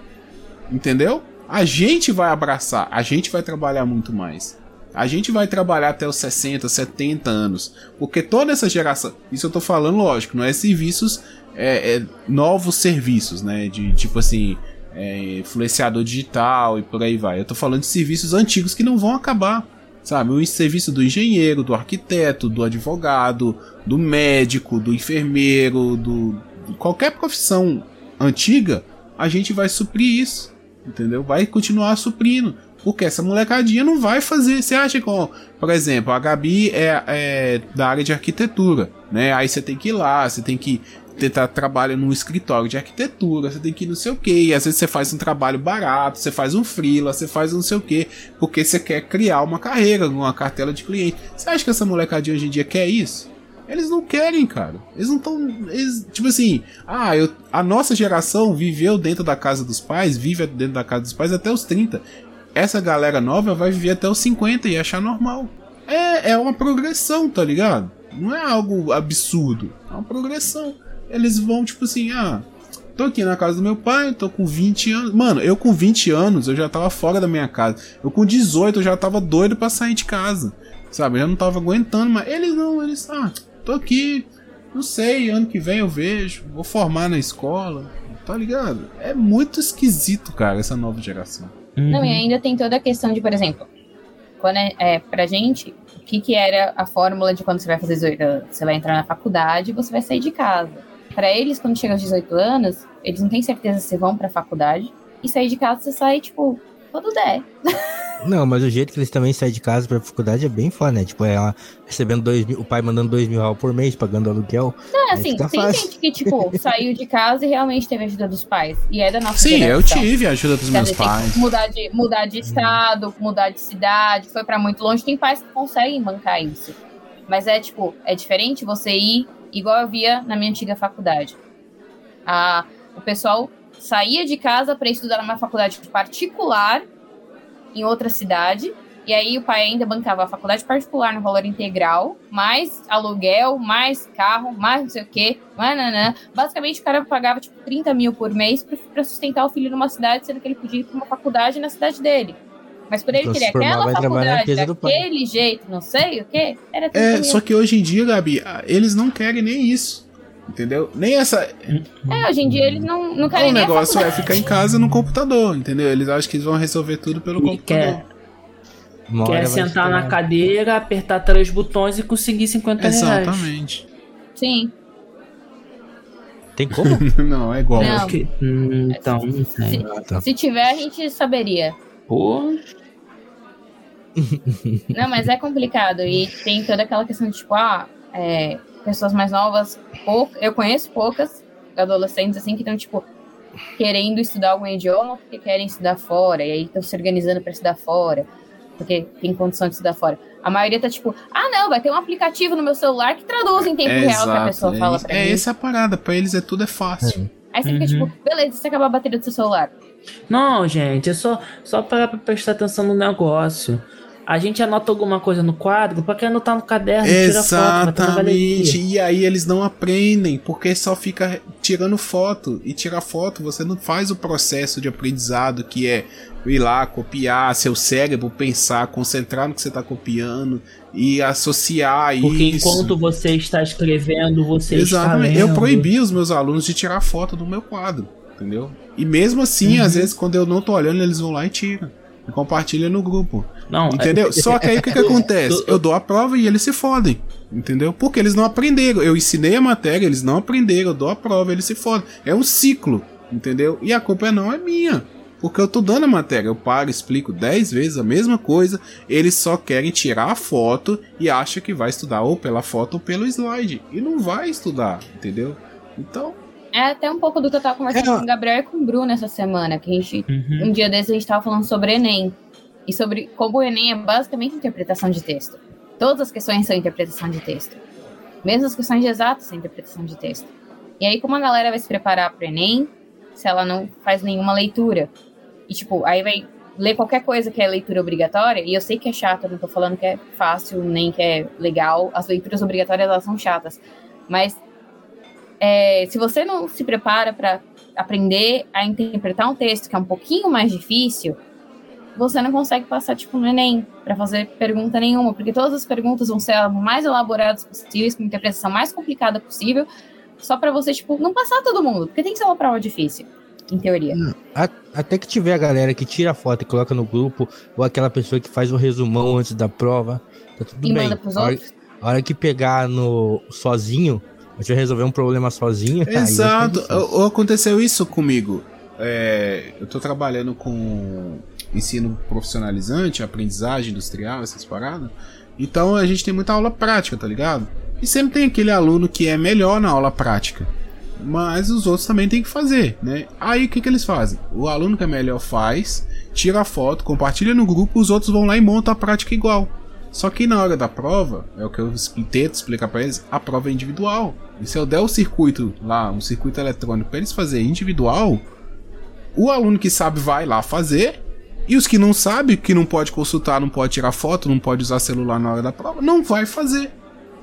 Entendeu? A gente vai abraçar, a gente vai trabalhar muito mais. A gente vai trabalhar até os 60, 70 anos. Porque toda essa geração. Isso eu tô falando, lógico, não é serviços. É, é novos serviços, né? De tipo assim. é, influenciador digital e por aí vai. Eu tô falando de serviços antigos que não vão acabar. Sabe? O serviço do engenheiro, do arquiteto, do advogado, do médico, do enfermeiro, do qualquer profissão antiga, a gente vai suprir isso. Entendeu? Vai continuar suprindo. Porque essa molecadinha não vai fazer. Você acha que, por exemplo, a Gabi é, é da área de arquitetura, né? Aí você tem que ir lá, você tem que tentar trabalho num escritório de arquitetura, você tem que ir não sei o que, às vezes você faz um trabalho barato, você faz um freela, você faz não sei o que, porque você quer criar uma carreira, uma cartela de cliente. Você acha que essa molecadinha hoje em dia quer isso? Eles não querem, cara. Eles não estão. Tipo assim, ah, eu, a nossa geração viveu dentro da casa dos pais, vive dentro da casa dos pais até os 30 essa galera nova vai viver até os 50 e achar normal. É, é uma progressão, tá ligado? Não é algo absurdo. É uma progressão. Eles vão, tipo assim, ah, tô aqui na casa do meu pai, tô com 20 anos. Mano, eu com 20 anos, eu já tava fora da minha casa. Eu com 18, eu já tava doido pra sair de casa. Sabe? Eu já não tava aguentando, mas eles não, eles, ah, tô aqui, não sei, ano que vem eu vejo, vou formar na escola, tá ligado? É muito esquisito, cara, essa nova geração. Uhum. Não, e ainda tem toda a questão de, por exemplo, quando é, é pra gente, o que, que era a fórmula de quando você vai fazer você vai entrar na faculdade e você vai sair de casa. Para eles, quando chega aos 18 anos, eles não têm certeza se vão pra faculdade e sair de casa você sai, tipo, quando der. Não, mas o jeito que eles também saem de casa pra faculdade é bem foda, né? Tipo, ela recebendo dois mil, o pai mandando dois mil reais por mês, pagando aluguel. Não, assim, tá tem fácil. gente que, tipo, saiu de casa e realmente teve ajuda dos pais. E é da nossa Sim, geração. eu tive a ajuda dos meus pais. Mudar de, mudar de estado, mudar de cidade, foi pra muito longe. Tem pais que conseguem bancar isso. Mas é, tipo, é diferente você ir, igual eu via na minha antiga faculdade. A, o pessoal saía de casa para estudar numa faculdade particular em outra cidade. E aí o pai ainda bancava a faculdade particular no valor integral, mais aluguel, mais carro, mais não sei o quê. Mananã. Basicamente o cara pagava tipo 30 mil por mês para sustentar o filho numa cidade, sendo que ele podia ir para uma faculdade na cidade dele. Mas por ele então, querer aquela faculdade daquele jeito, não sei o quê, era É, só que hoje em dia, Gabi, eles não querem nem isso. Entendeu? Nem essa. É, hoje em dia eles não, não querem O negócio é ficar em casa no computador, entendeu? Eles acham que eles vão resolver tudo pelo e computador. Quer, quer sentar na cadeira, apertar três botões e conseguir 50 Exatamente. reais. Exatamente. Sim. Tem como? não, é igual. Não. Que... Hum, então, não sei. Se, ah, tá. se tiver, a gente saberia. Pô. não, mas é complicado. E tem toda aquela questão de tipo, ah, é, pessoas mais novas, pouco, eu conheço poucas adolescentes assim que estão tipo querendo estudar algum idioma porque querem estudar fora e aí estão se organizando para estudar fora porque tem condição de estudar fora. A maioria tá tipo, ah não, vai ter um aplicativo no meu celular que traduz em tempo é, real que a pessoa é, fala pra é, mim. É essa a parada, pra eles é tudo é fácil. Aí você uhum. fica tipo, beleza, você acabar a bateria do seu celular. Não, gente, é só, só parar pra prestar atenção no negócio a gente anota alguma coisa no quadro, pra que anotar no caderno, Exatamente. tira foto, E aí eles não aprendem, porque só fica tirando foto. E tirar foto, você não faz o processo de aprendizado que é ir lá, copiar, seu cérebro pensar, concentrar no que você está copiando e associar Porque isso. enquanto você está escrevendo, você Exatamente. está lendo. Eu proibi os meus alunos de tirar foto do meu quadro, entendeu? E mesmo assim, uhum. às vezes, quando eu não tô olhando, eles vão lá e tiram. E compartilham no grupo. Não, entendeu? É... Só que aí o que, que acontece? Eu dou a prova e eles se fodem. Entendeu? Porque eles não aprenderam. Eu ensinei a matéria, eles não aprenderam. Eu dou a prova, eles se fodem. É um ciclo. Entendeu? E a culpa não é minha. Porque eu tô dando a matéria, eu paro, explico 10 vezes a mesma coisa, eles só querem tirar a foto e acham que vai estudar ou pela foto ou pelo slide. E não vai estudar, entendeu? Então. É até um pouco do que eu tava conversando é. com o Gabriel e com o Bruno essa semana, que a gente. Uhum. Um dia desses a gente tava falando sobre Enem e sobre como o Enem é basicamente interpretação de texto. Todas as questões são interpretação de texto. Mesmo as questões de exatos são interpretação de texto. E aí, como a galera vai se preparar para o Enem se ela não faz nenhuma leitura? E, tipo, aí vai ler qualquer coisa que é leitura obrigatória, e eu sei que é chato, eu não tô falando que é fácil, nem que é legal, as leituras obrigatórias, elas são chatas. Mas, é, se você não se prepara para aprender a interpretar um texto que é um pouquinho mais difícil, você não consegue passar, tipo, no Enem, para fazer pergunta nenhuma, porque todas as perguntas vão ser as mais elaboradas possíveis, com a interpretação mais complicada possível, só para você, tipo, não passar todo mundo, porque tem que ser uma prova difícil, em teoria. Hum, até que tiver a galera que tira a foto e coloca no grupo, ou aquela pessoa que faz o um resumão antes da prova, tá tudo e bem. Manda pros a, hora, outros. a hora que pegar no sozinho, A gente vai resolver um problema sozinho. ficar Exato. o- Aconteceu isso comigo. É, eu tô trabalhando com ensino profissionalizante, aprendizagem industrial, essas paradas. Então a gente tem muita aula prática, tá ligado? E sempre tem aquele aluno que é melhor na aula prática. Mas os outros também tem que fazer, né? Aí o que, que eles fazem? O aluno que é melhor faz, tira a foto, compartilha no grupo, os outros vão lá e montam a prática igual. Só que na hora da prova, é o que eu tento explicar pra eles, a prova é individual. E se eu der o circuito lá, um circuito eletrônico pra eles fazer individual, o aluno que sabe vai lá fazer, e os que não sabem, que não pode consultar, não pode tirar foto, não pode usar celular na hora da prova, não vai fazer.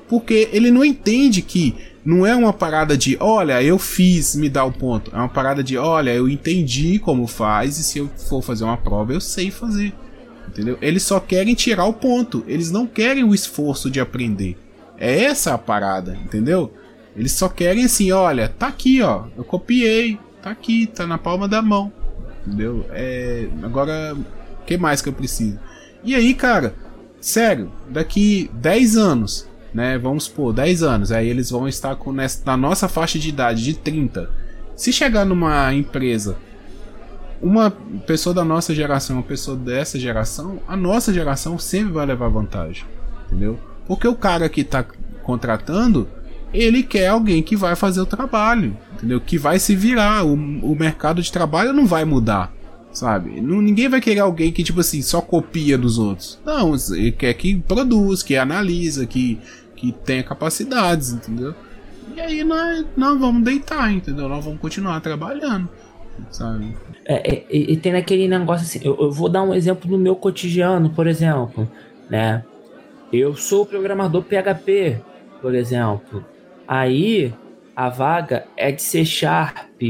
Porque ele não entende que não é uma parada de, olha, eu fiz, me dá o ponto. É uma parada de, olha, eu entendi como faz e se eu for fazer uma prova, eu sei fazer. Entendeu? Eles só querem tirar o ponto. Eles não querem o esforço de aprender. É essa a parada, entendeu? Eles só querem assim, olha, tá aqui, ó. Eu copiei, tá aqui, tá na palma da mão. Entendeu? É, agora, o que mais que eu preciso? E aí, cara, sério, daqui 10 anos, né? Vamos supor, 10 anos, aí eles vão estar com nessa, na nossa faixa de idade de 30. Se chegar numa empresa, uma pessoa da nossa geração, uma pessoa dessa geração, a nossa geração sempre vai levar vantagem, entendeu? Porque o cara que tá contratando, ele quer alguém que vai fazer o trabalho, entendeu? Que vai se virar, o, o mercado de trabalho não vai mudar, sabe? Não, ninguém vai querer alguém que, tipo assim, só copia dos outros. Não, ele quer que produz, que analisa, que, que tenha capacidades, entendeu? E aí nós, nós vamos deitar, entendeu? Nós vamos continuar trabalhando, sabe? É, é, e, tem aquele negócio assim, eu, eu vou dar um exemplo do meu cotidiano, por exemplo, né? Eu sou programador PHP, por exemplo. Aí a vaga é de C Sharp.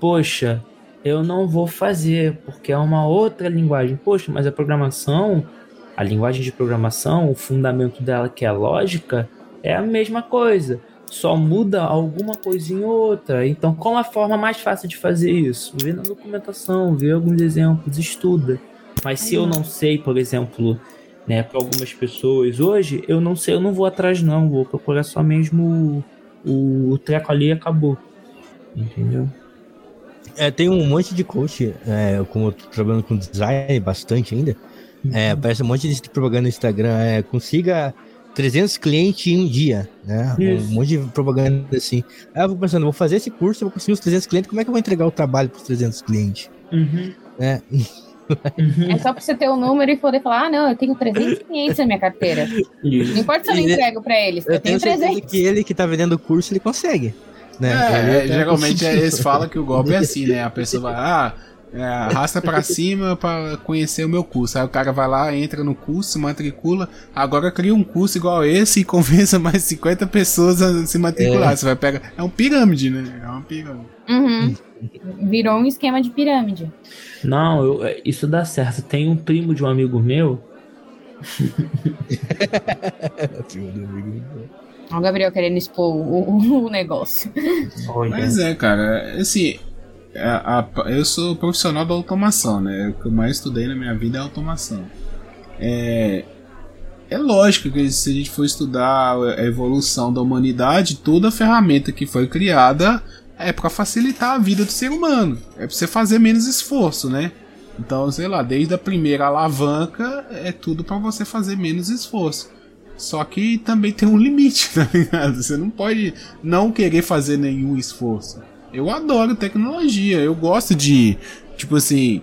Poxa, eu não vou fazer, porque é uma outra linguagem. Poxa, mas a programação, a linguagem de programação, o fundamento dela, que é a lógica, é a mesma coisa. Só muda alguma coisinha ou outra. Então, qual a forma mais fácil de fazer isso? Vê na documentação, vê alguns exemplos, estuda. Mas se eu não sei, por exemplo, né, para algumas pessoas hoje, eu não sei, eu não vou atrás não, vou procurar só mesmo o, o treco ali e acabou. Entendeu? É, tem um monte de coach, é, como eu tô trabalhando com design bastante ainda, é, aparece um monte de propaganda no Instagram, é, consiga 300 clientes em um dia, né? Isso. Um monte de propaganda assim. Aí eu vou pensando, vou fazer esse curso, eu vou conseguir os 300 clientes, como é que eu vou entregar o trabalho para os 300 clientes? Uhum. Né? É só pra você ter o número e poder falar, ah, não, eu tenho 300 clientes na minha carteira. Não importa se eu não entrego pra eles, eu, Eu tenho tenho certeza 300. que ele que tá vendendo o curso, ele consegue. Né? É, tá geralmente conseguindo. eles falam que o golpe é assim, né? A pessoa vai, ah, é, arrasta pra cima pra conhecer o meu curso. Aí o cara vai lá, entra no curso, matricula, agora cria um curso igual esse e convença mais 50 pessoas a se matricular. Você vai pegar. É um pirâmide, né? É uma pirâmide. Uhum. Virou um esquema de pirâmide. Não, eu- é, isso dá certo. Tem um primo de um amigo meu. Olha o Gabriel querendo expor o, o negócio. Mas é, cara, assim. a- a- eu sou profissional da automação, né? O que eu mais estudei na minha vida é automação. É, é lógico que se a gente for estudar a evolução da humanidade, toda ferramenta que foi criada é para facilitar a vida do ser humano. É para você fazer menos esforço, né? Então, sei lá, desde a primeira alavanca é tudo para você fazer menos esforço. Só que também tem um limite, tá ligado? Você não pode não querer fazer nenhum esforço. Eu adoro tecnologia, eu gosto de, tipo assim,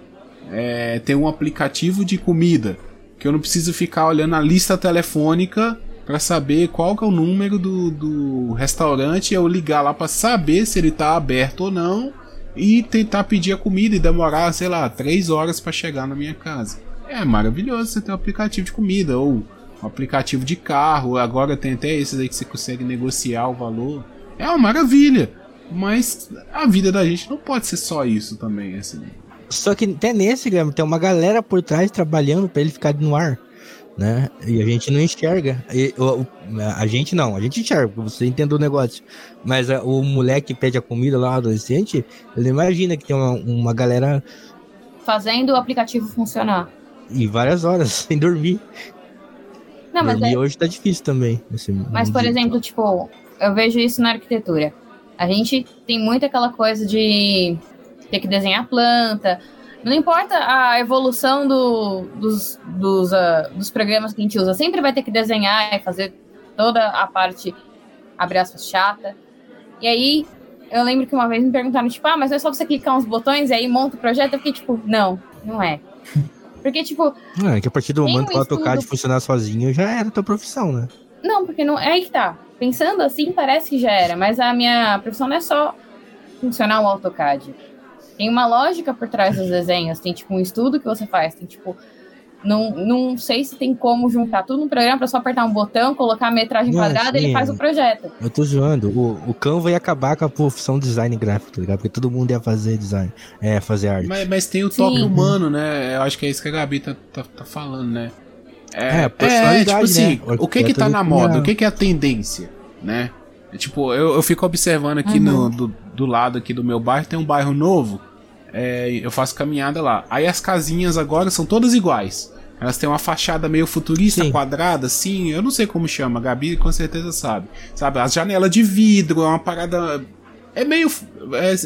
é, ter um aplicativo de comida que eu não preciso ficar olhando a lista telefônica para saber qual que é o número do, do restaurante eu ligar lá para saber se ele tá aberto ou não e tentar pedir a comida e demorar, sei lá, três horas para chegar na minha casa. É maravilhoso você ter um aplicativo de comida ou um aplicativo de carro. Agora tem até esses aí que você consegue negociar o valor. É uma maravilha. Mas a vida da gente não pode ser só isso também, assim. Só que até nesse, Guilherme, tem uma galera por trás trabalhando pra ele ficar no ar, né? E a gente não enxerga. E, o- a gente não, a gente enxerga, porque você entende o negócio. Mas a- o moleque que pede a comida lá, o adolescente, ele imagina que tem uma, uma galera Fazendo o aplicativo funcionar. e várias horas sem dormir. Não, mas, dormir é- hoje tá difícil também. mas por exemplo, tipo, eu vejo isso na arquitetura. A gente tem muito aquela coisa de ter que desenhar planta. Não importa a evolução do, dos, dos, uh, dos programas que a gente usa, sempre vai ter que desenhar e fazer toda a parte, abre aspas, chata. E aí, eu lembro que uma vez me perguntaram, tipo, ah, mas é só você clicar uns botões e aí monta o projeto? Eu fiquei tipo, não, não é. Porque, tipo. Não, é que a partir do momento que o AutoCAD estudo- funcionar sozinho, já era tua profissão, né? Não, porque não. É aí que tá. Pensando assim, parece que já era, mas a minha profissão não é só funcionar o AutoCAD. Tem uma lógica por trás dos desenhos, tem tipo um estudo que você faz, tem tipo. Não, não sei se tem como juntar tudo no programa pra só apertar um botão, colocar a metragem Não, quadrada e ele faz o projeto. Eu tô zoando. O, o Canva ia acabar com a profissão design gráfico, tá ligado? Porque todo mundo ia fazer design, é, fazer arte. Mas, mas tem o toque Sim. humano, né? Eu acho que é isso que a Gabi tá, tá, tá falando, né? É, É, personalidade, tipo assim, né? o que que tá na moda? O que que é a tendência, né? É, Tipo, eu, eu fico observando aqui no, do, do lado aqui do meu bairro, tem um bairro novo, é, eu faço caminhada lá. Aí as casinhas agora são todas iguais. Elas têm uma fachada meio futurista, Sim. quadrada, assim, eu não sei como chama, a Gabi com certeza sabe. Sabe, as janelas de vidro, é uma parada... É meio...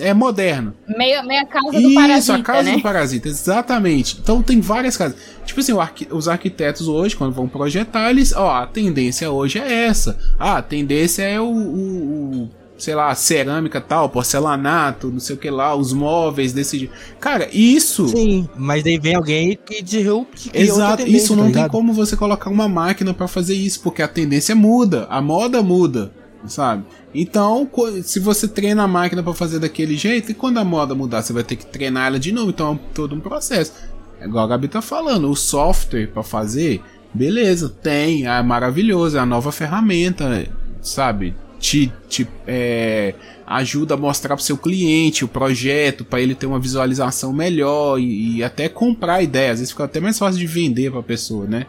é, é moderno. Meio, meio a casa do Isso, parasita, a casa né? do parasita, exatamente. Então tem várias casas. Tipo assim, os arquitetos hoje, quando vão projetar, eles. Ó, a tendência hoje é essa. Ah, a tendência é o. o- o, sei lá, cerâmica tal, porcelanato, não sei o que lá, os móveis desse. jeito. Cara, isso. Sim, mas daí vem alguém que outra Exato, isso não tá tem ligado? como você colocar uma máquina pra fazer isso, porque a tendência muda, a moda muda, sabe? Então, se você treina a máquina pra fazer daquele jeito, e quando a moda mudar, você vai ter que treinar ela de novo, então é todo um processo. É igual a Gabi tá falando, o software pra fazer, beleza, tem, é maravilhoso, é a nova ferramenta, sabe? Te, te é, ajuda a mostrar pro seu cliente o projeto, pra ele ter uma visualização melhor e, e até comprar a ideia. Às vezes fica até mais fácil de vender pra pessoa, né?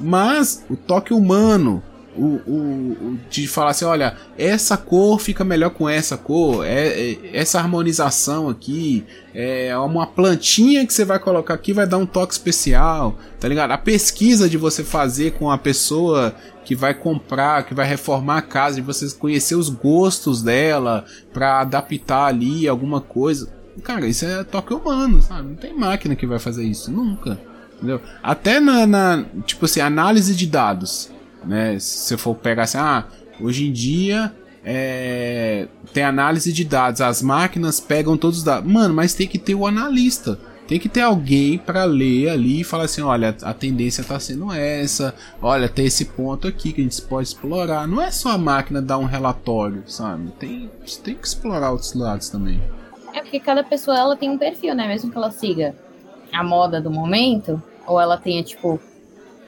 Mas o toque humano, o, o- de falar assim, olha, essa cor fica melhor com essa cor, é, é- essa harmonização aqui, é uma plantinha que você vai colocar aqui vai dar um toque especial, tá ligado? A pesquisa de você fazer com a pessoa que vai comprar, que vai reformar a casa, de você conhecer os gostos dela pra adaptar ali alguma coisa. Cara, isso é toque humano, sabe? Não tem máquina que vai fazer isso, nunca. Entendeu? Até na, na, tipo assim, análise de dados, né? Se você for pegar assim, ah, hoje em dia é, tem análise de dados, as máquinas pegam todos os dados. Mano, mas tem que ter o analista. Tem que ter alguém pra ler ali e falar assim, olha, a tendência tá sendo essa, olha, tem esse ponto aqui que a gente pode explorar. Não é só a máquina dar um relatório, sabe? Tem, tem que explorar outros lados também. É porque cada pessoa ela tem um perfil, né? Mesmo que ela siga a moda do momento, ou ela tenha, tipo,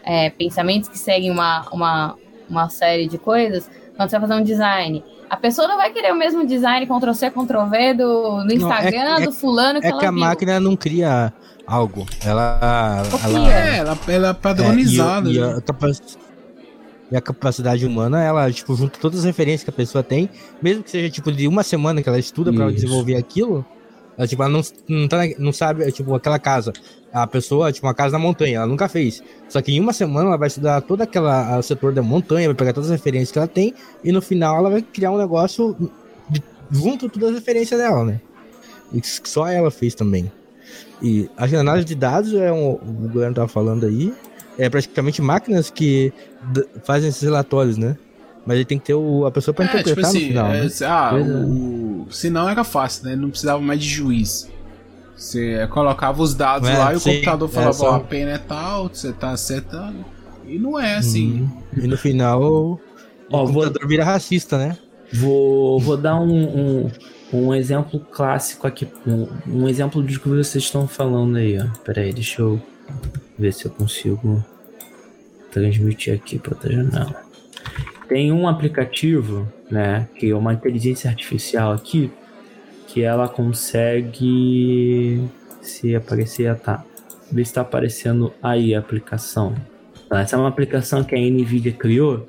é, pensamentos que seguem uma, uma, uma série de coisas, quando você vai fazer um design. A pessoa não vai querer o mesmo design Ctrl-C, Ctrl-V do, do Instagram, é- do fulano que É ela que a viu. máquina não cria algo. Ela. Ela É, ela, ela é padronizada. É, e, e né? a capac- e a capacidade humana, ela, tipo, junta todas as referências que a pessoa tem, mesmo que seja, tipo, de uma semana que ela estuda pra Isso. desenvolver aquilo, ela, tipo, ela não, não, tá, não sabe, é, tipo, aquela casa. A pessoa, tipo, uma casa na montanha, ela nunca fez. Só que em uma semana ela vai estudar todo aquela, o setor da montanha, vai pegar todas as referências que ela tem, e no final ela vai criar um negócio de- junto todas as referências dela, né? E só ela fez também. E a análise de dados é um, o governo tava falando aí, é praticamente máquinas que fazem esses relatórios, né? Mas ele tem que ter o, a pessoa pra É, interpretar tipo assim, no final. é, né? se- ah, o, se não era fácil, né? Não precisava mais de juiz. Você colocava os dados É, lá e o sim, computador é falava, só- ó, a pena é tal, você tá acertando. E não é assim. Uhum. E no final o Ó, vou, computador vira racista, né? vou, vou dar um, um, um exemplo clássico aqui. Um, um exemplo de que vocês estão falando aí, ó. Pera aí, deixa eu ver se eu consigo transmitir aqui para outra janela. Tem um aplicativo, né, que é uma inteligência artificial aqui, que ela consegue se aparecer, ah, tá. Ver se tá aparecendo aí a aplicação. Tá, Essa é uma aplicação que a Nvidia criou,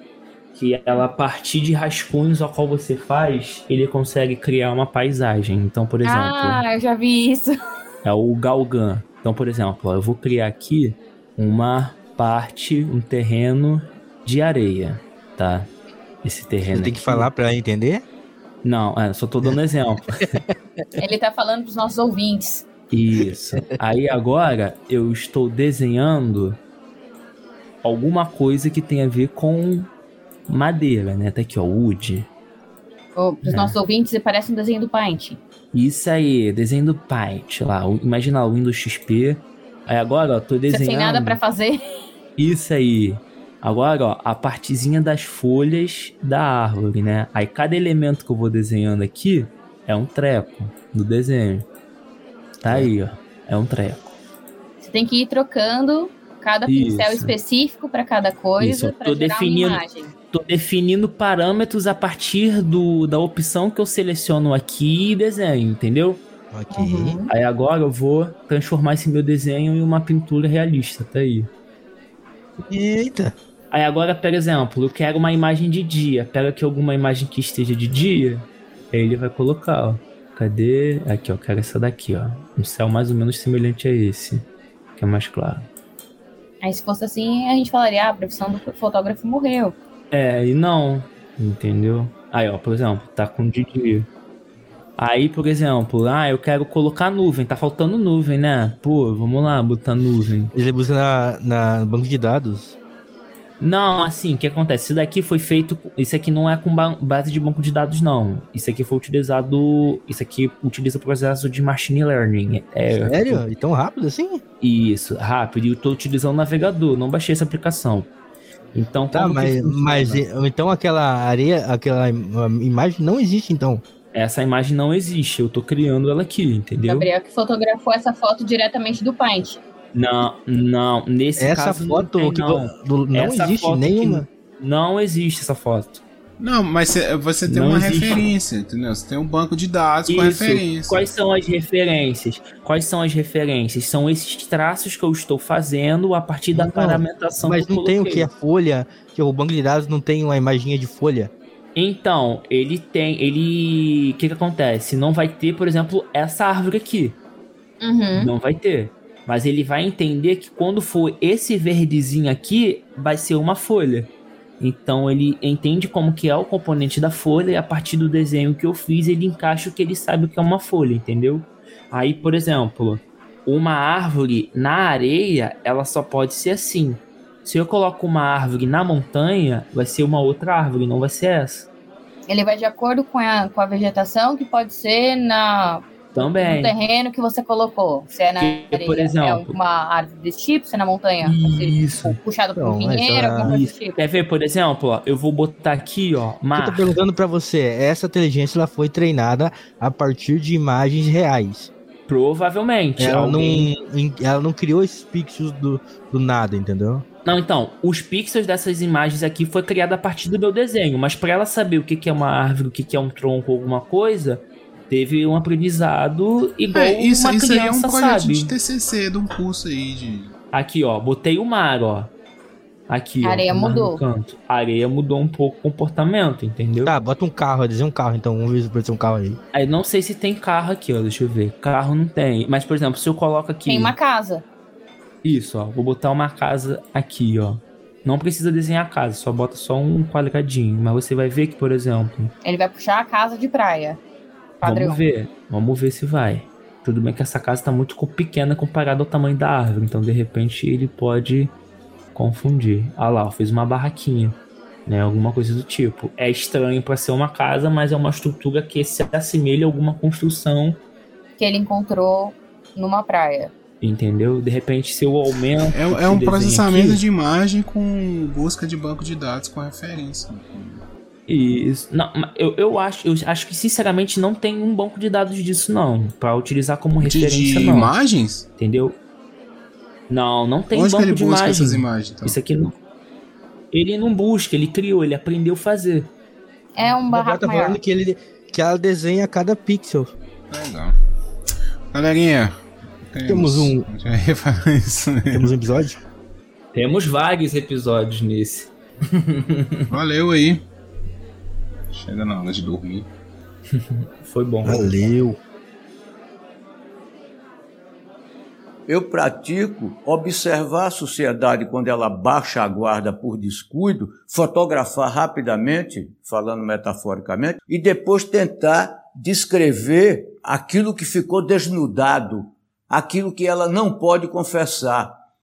que ela, a partir de rascunhos ao qual você faz, ele consegue criar uma paisagem. Então, por exemplo, Ah, eu já vi isso. é o Galgan. Então, por exemplo, eu vou criar aqui uma parte, um terreno de areia, tá? Esse terreno Você tem que aqui. falar pra entender? Não, é, só tô dando exemplo. Ele tá falando pros nossos ouvintes. Isso. Aí agora eu estou desenhando alguma coisa que tem a ver com madeira, né? Tá aqui, ó, wood. Ô, pros É. nossos ouvintes, parece um desenho do Paint. Isso aí, desenho do Paint lá. Imagina o Windows XP. Aí agora, ó, tô Você desenhando. sem nada pra fazer. Isso aí. Agora, ó, a partezinha das folhas da árvore, né? Aí cada elemento que eu vou desenhando aqui é um treco do desenho. Tá aí, ó. É um treco. Você tem que ir trocando cada pincel Isso. específico pra cada coisa Isso, eu pra tô gerar definindo- uma imagem. Tô definindo parâmetros a partir do, da opção que eu seleciono aqui e desenho, entendeu? Ok. Uhum. Aí agora eu vou transformar esse meu desenho em uma pintura realista, tá aí. Eita. Aí agora, por exemplo, eu quero uma imagem de dia. Pega aqui alguma imagem que esteja de dia. Aí ele vai colocar, ó. Cadê? Aqui, ó. Quero essa daqui, ó. Um céu mais ou menos semelhante a esse. Que é mais claro. Aí se fosse assim, a gente falaria, ah, a profissão do fotógrafo morreu. É, e não. Entendeu? Aí, ó, por exemplo, tá com de dia. Aí, por exemplo, ah, eu quero colocar nuvem. Tá faltando nuvem, né? Pô, vamos lá, botar nuvem. Ele busca na, na banco de dados. Não, assim, o que acontece? Isso daqui foi feito. Isso aqui não é com ba- base de banco de dados, não. Isso aqui foi utilizado. Isso aqui utiliza o processo de machine learning. É, Sério? E tão rápido assim? Isso, rápido. E eu tô utilizando o navegador, não baixei essa aplicação. Então, Tá, mas, mas então aquela areia, aquela im- imagem não existe então. essa imagem não existe. Eu tô criando ela aqui, entendeu? Gabriel que fotografou essa foto diretamente do Paint. Não, não. Nesse Essa caso foto não, tem, não. do- não Essa existe foto nenhuma. Não existe essa foto. Não, mas cê- você tem Não uma existe. referência, entendeu? Você tem um banco de dados com Isso. referência. Quais são as referências? Quais são as referências? São esses traços que eu estou fazendo a partir da Não, paramentação Mas que eu não tem o que? A folha, que o banco de dados não tem uma imaginha de folha. Então, ele tem. Ele. O que, que acontece? Não vai ter, por exemplo, essa árvore aqui. Uhum. Não vai ter. Mas ele vai entender que quando for esse verdezinho aqui, vai ser uma folha. Então ele entende como que é o componente da folha e a partir do desenho que eu fiz, ele encaixa o que ele sabe que é uma folha, entendeu? Aí, por exemplo, uma árvore na areia, ela só pode ser assim. Se eu coloco uma árvore na montanha, vai ser uma outra árvore, não vai ser essa. Ele vai de acordo com a, com a vegetação, que pode ser na, Também. no terreno que você colocou. Se é na Que, areia, por exemplo- é uma árvore desse tipo, se é na montanha, Isso. puxado por um Não, pinheiro, a- alguma coisa tipo. Quer ver, por exemplo, ó, eu vou botar aqui, ó, Eu tô mar. perguntando pra você, essa inteligência ela foi treinada a partir de imagens reais. Provavelmente. Ela não, alguém- em- ela não criou esses pixels do, do nada, entendeu? Não, então, os pixels dessas imagens aqui foi criada a partir do meu desenho, mas para ela saber o que que é uma árvore, o que que é um tronco, alguma coisa, teve um aprendizado igual É, isso, uma isso aí é um criança projeto sabe. de TCC, de um curso aí de... Aqui, ó, botei o mar, ó. Aqui, A ó, areia no mudou. canto. A areia mudou um pouco o comportamento, entendeu? Tá, bota um carro, desenha um carro então, vamos ver se pode ser um carro aí. Aí não sei se tem carro aqui, ó, deixa eu ver. Carro não tem, mas por exemplo, se eu coloco aqui Tem uma casa. Isso, ó. Vou botar uma casa aqui, ó. Não precisa desenhar a casa, só bota só um quadradinho. Mas você vai ver que, por exemplo, Ele vai puxar a casa de praia. Padrão. vamos ver. Vamos ver se vai. Tudo bem que essa casa tá muito pequena comparada ao tamanho da árvore. Então, de repente, ele pode confundir. Ah lá, ó, fez uma barraquinha. Né, alguma coisa do tipo. É estranho para ser uma casa, mas é uma estrutura que se assemelha a alguma construção, Que ele encontrou numa praia. entendeu? De repente, se eu aumento. É, é um processamento aqui- de imagem com busca de banco de dados com referência. Isso. Não, eu, eu acho, eu acho que sinceramente não tem um banco de dados disso não, Pra utilizar como De, referência de não, imagens? entendeu? Não, não tem Onde que banco ele de busca imagem. essas imagens? Então? Isso aqui não. Ele não busca, ele criou, ele aprendeu a fazer. É um barraco tá maior. falando que, ele, que ela desenha cada pixel. Legal. Galerinha, Temos um- isso, né? Temos um episódio? Temos vários episódios nesse. Valeu aí. Chega na hora de dormir. Foi bom. Valeu. eu pratico observar a sociedade quando ela baixa a guarda por descuido, fotografar rapidamente, falando metaforicamente, e depois tentar descrever aquilo que ficou desnudado, aquilo que ela não pode confessar.